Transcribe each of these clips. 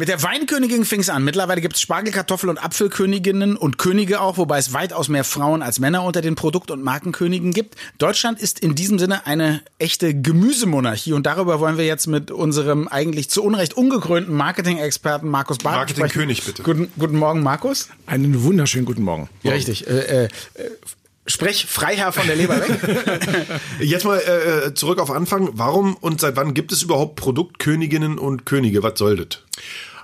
Mit der Weinkönigin fing es an. Mittlerweile gibt es Spargelkartoffel- und Apfelköniginnen und Könige auch, wobei es weitaus mehr Frauen als Männer unter den Produkt- und Markenkönigen gibt. Deutschland ist in diesem Sinne eine echte Gemüsemonarchie und darüber wollen wir jetzt mit unserem eigentlich zu Unrecht ungekrönten Marketing-Experten Markus Barth Marketing-König, bitte. Guten, guten Morgen, Markus. Einen wunderschönen guten Morgen. Ja, richtig. Äh, äh, Sprech Freiherr von der Leber weg. Jetzt mal äh, zurück auf Anfang. Warum und seit wann gibt es überhaupt Produktköniginnen und Könige? Was soll das?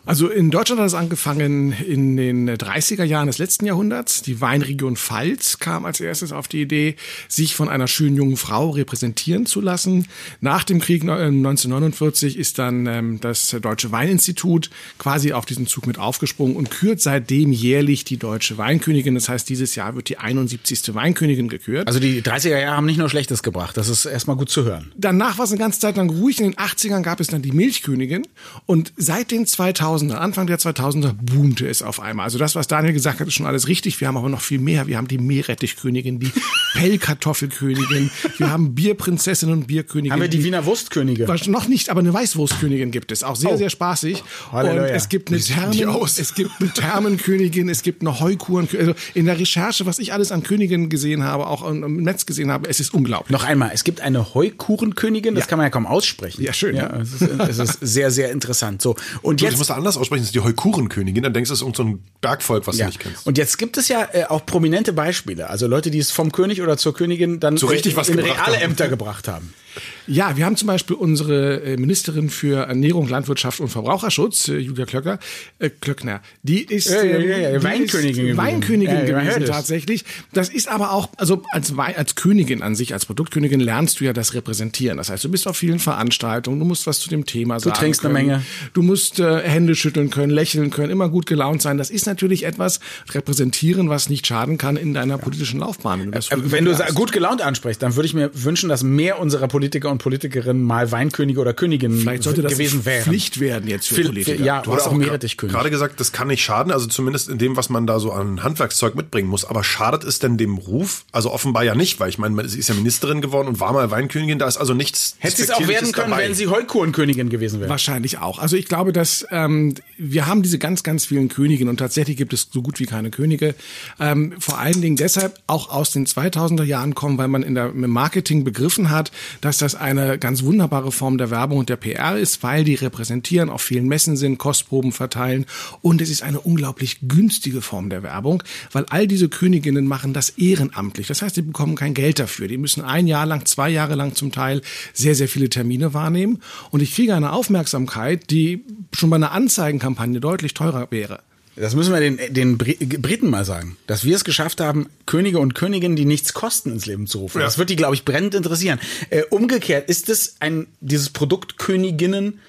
Also in Deutschland hat es angefangen in den 30er Jahren des letzten Jahrhunderts. Die Weinregion Pfalz kam als erstes auf die Idee, sich von einer schönen jungen Frau repräsentieren zu lassen. Nach dem Krieg 1949 ist dann ähm, das Deutsche Weininstitut quasi auf diesen Zug mit aufgesprungen und kürt seitdem jährlich die deutsche Weinkönigin. Das heißt, dieses Jahr wird die 71. Weinkönigin gekürt. Also die 30er Jahre haben nicht nur Schlechtes gebracht. Das ist erstmal gut zu hören. Danach war es eine ganze Zeit lang ruhig. In den 80ern gab es dann die Milchkönigin und seit den 2000 2000er, Anfang der 2000er boomte es auf einmal. Also das, was Daniel gesagt hat, ist schon alles richtig. Wir haben aber noch viel mehr. Wir haben die Meerrettichkönigin, die Pellkartoffelkönigin, wir haben Bierprinzessin und Bierkönigin. Haben wir die, die Wiener Wurstkönige? Noch nicht, aber eine Weißwurstkönigin gibt es. Auch sehr, oh. sehr spaßig. Halleluja. Und es gibt eine Thermen, es gibt eine Thermenkönigin, es gibt eine Heukuren. Also in der Recherche, was ich alles an Königinnen gesehen habe, auch im Netz gesehen habe, es ist unglaublich. Noch einmal, es gibt eine Heukurenkönigin, das ja. kann man ja kaum aussprechen. Ja, schön. Ja, es, ist, es ist sehr, sehr interessant. So. Und du, jetzt. Du musst anders aussprechen, das ist die Heukurenkönigin, dann denkst du, es ist irgendein so Bergvolk, was ja. du nicht kennst. Und jetzt gibt es ja äh, auch prominente Beispiele. Also Leute, die es vom König oder zur Königin dann so richtig was in reale haben. Ämter gebracht haben. Ja, wir haben zum Beispiel unsere äh, Ministerin für Ernährung, Landwirtschaft und Verbraucherschutz, äh, Julia Klöcker, äh, Klöckner. Die ist, ja, ja, ja, ähm, Weinkönigin gewesen. Weinkönigin gewesen tatsächlich. Das ist aber auch, also als, als Königin an sich, als Produktkönigin lernst du ja das Repräsentieren. Das heißt, du bist auf vielen Veranstaltungen, du musst was zu dem Thema sagen. Du trinkst können. eine Menge. Du musst äh, Hände schütteln können, lächeln können, immer gut gelaunt sein. Das ist natürlich etwas repräsentieren, was nicht schaden kann in deiner politischen Laufbahn. Wenn du, das wenn du gut gelaunt ansprichst, dann würde ich mir wünschen, dass mehr unserer Politiker und Politikerinnen mal Weinkönige oder Königinnen Vielleicht sollte das gewesen wären. Pflicht werden jetzt für, Politiker. ja, du hast auch auch Meerrettichkönig. gerade gesagt, das kann nicht schaden, also zumindest in dem, was man da so an Handwerkszeug mitbringen muss. Aber schadet es denn dem Ruf? Also offenbar ja nicht, weil ich meine, sie ist ja Ministerin geworden und war mal Weinkönigin, da ist also nichts. Hätte es auch werden können, dabei. wenn sie Heukurenkönigin gewesen wäre. Wahrscheinlich auch. Also ich glaube, dass ähm, wir haben diese ganz, ganz vielen Königinnen und tatsächlich gibt es so gut wie keine Könige. Ähm, vor allen Dingen deshalb auch aus den 2000er Jahren kommen, weil man in der, im Marketing begriffen hat, dass das eine ganz wunderbare Form der Werbung und der PR ist, weil die repräsentieren, auf vielen Messen sind, Kostproben verteilen und es ist eine unglaublich günstige Form der Werbung, weil all diese Königinnen machen das ehrenamtlich. Das heißt, die bekommen kein Geld dafür. Die müssen ein Jahr lang, zwei Jahre lang zum Teil sehr, sehr viele Termine wahrnehmen und ich kriege eine Aufmerksamkeit, die schon bei einer Anzeigenkampagne deutlich teurer wäre. Das müssen wir den, den Briten mal sagen, dass wir es geschafft haben, Könige und Königinnen, die nichts kosten, ins Leben zu rufen. Ja. Das wird die, glaube ich, brennend interessieren. Äh, umgekehrt, ist es ein, dieses Produkt Königinnen,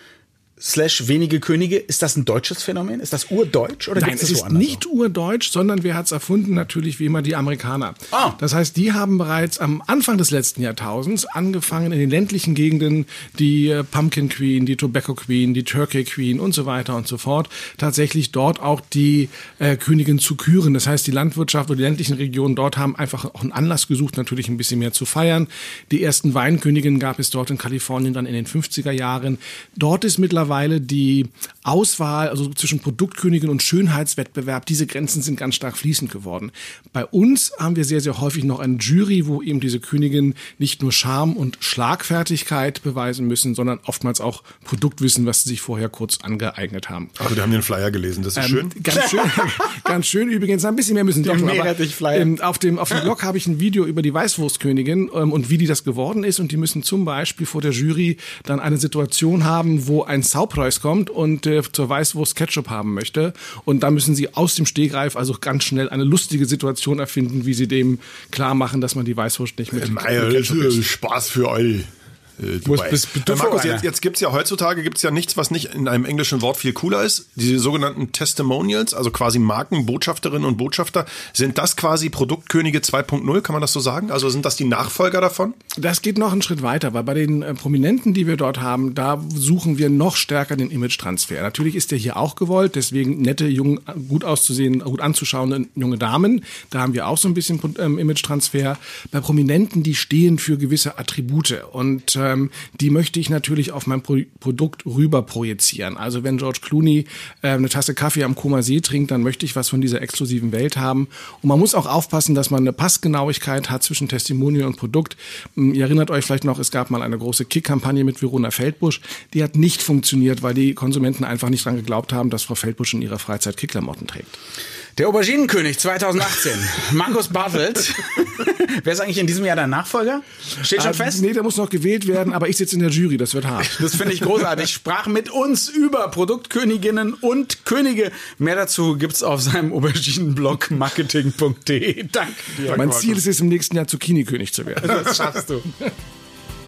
slash wenige Könige, ist das ein deutsches Phänomen? Ist das urdeutsch oder Nein, es ist nicht urdeutsch, sondern wer hat es erfunden? Natürlich wie immer die Amerikaner. Ah. Das heißt, die haben bereits am Anfang des letzten Jahrtausends angefangen in den ländlichen Gegenden die äh, Pumpkin Queen, die Tobacco Queen, die Turkey Queen und so weiter und so fort tatsächlich dort auch die äh, Königin zu küren. Das heißt, die Landwirtschaft oder die ländlichen Regionen dort haben einfach auch einen Anlass gesucht, natürlich ein bisschen mehr zu feiern. Die ersten Weinköniginnen gab es dort in Kalifornien dann in den 50er Jahren. Dort ist mittlerweile mittlerweile die Auswahl, also zwischen Produktkönigin und Schönheitswettbewerb, diese Grenzen sind ganz stark fließend geworden. Bei uns haben wir sehr, sehr häufig noch eine Jury, wo eben diese Königin nicht nur Charme und Schlagfertigkeit beweisen müssen, sondern oftmals auch Produktwissen, was sie sich vorher kurz angeeignet haben. Also, wir haben den Flyer gelesen, das ist ähm, schön. Ganz schön, ganz schön übrigens. Ein bisschen mehr müssen doch aber ähm, auf dem, auf dem Blog habe ich ein Video über die Weißwurstkönigin ähm, und wie die das geworden ist und die müssen zum Beispiel vor der Jury dann eine Situation haben, wo ein Saupreis kommt und äh, zur Weißwurst Ketchup haben möchte. Und da müssen sie aus dem Stegreif also ganz schnell eine lustige Situation erfinden, wie sie dem klar machen, dass man die Weißwurst nicht mit, ähm, mit Ketchup isst. Spaß für euch. Äh, Dubai. Bist, bist äh, Markus, jetzt, jetzt gibt's ja heutzutage gibt's ja nichts, was nicht in einem englischen Wort viel cooler ist. Die sogenannten Testimonials, also quasi Markenbotschafterinnen und Botschafter. Sind das quasi Produktkönige 2.0, kann man das so sagen? Also sind das die Nachfolger davon? Das geht noch einen Schritt weiter, weil bei den äh, Prominenten, die wir dort haben, da suchen wir noch stärker den Image-Transfer. Natürlich ist der hier auch gewollt, deswegen nette, jung, gut auszusehen, gut anzuschauende junge Damen. Da haben wir auch so ein bisschen ähm, Image-Transfer. Bei Prominenten, die stehen für gewisse Attribute und ähm, die möchte ich natürlich auf mein Pro Produkt rüber projizieren. Also wenn George Clooney äh, eine Tasse Kaffee am Koma See trinkt, dann möchte ich was von dieser exklusiven Welt haben. Und man muss auch aufpassen, dass man eine Passgenauigkeit hat zwischen Testimonial und Produkt. Hm, ihr erinnert euch vielleicht noch, es gab mal eine große Kick-Kampagne mit Verona Feldbusch. Die hat nicht funktioniert, weil die Konsumenten einfach nicht dran geglaubt haben, dass Frau Feldbusch in ihrer Freizeit Kickklamotten trägt. Der Auberginenkönig 2018, Markus Bartelt. Wer ist eigentlich in diesem Jahr dein Nachfolger? Steht schon Äh, fest? Nee, der muss noch gewählt werden, aber ich sitze in der Jury, das wird hart. Das finde ich großartig. Sprach mit uns über Produktköniginnen und Könige. Mehr dazu gibt's auf seinem Auberginenblog marketing.de. Danke dir. mein Ziel ist es, im nächsten Jahr Zucchini-König zu werden. Das schaffst du.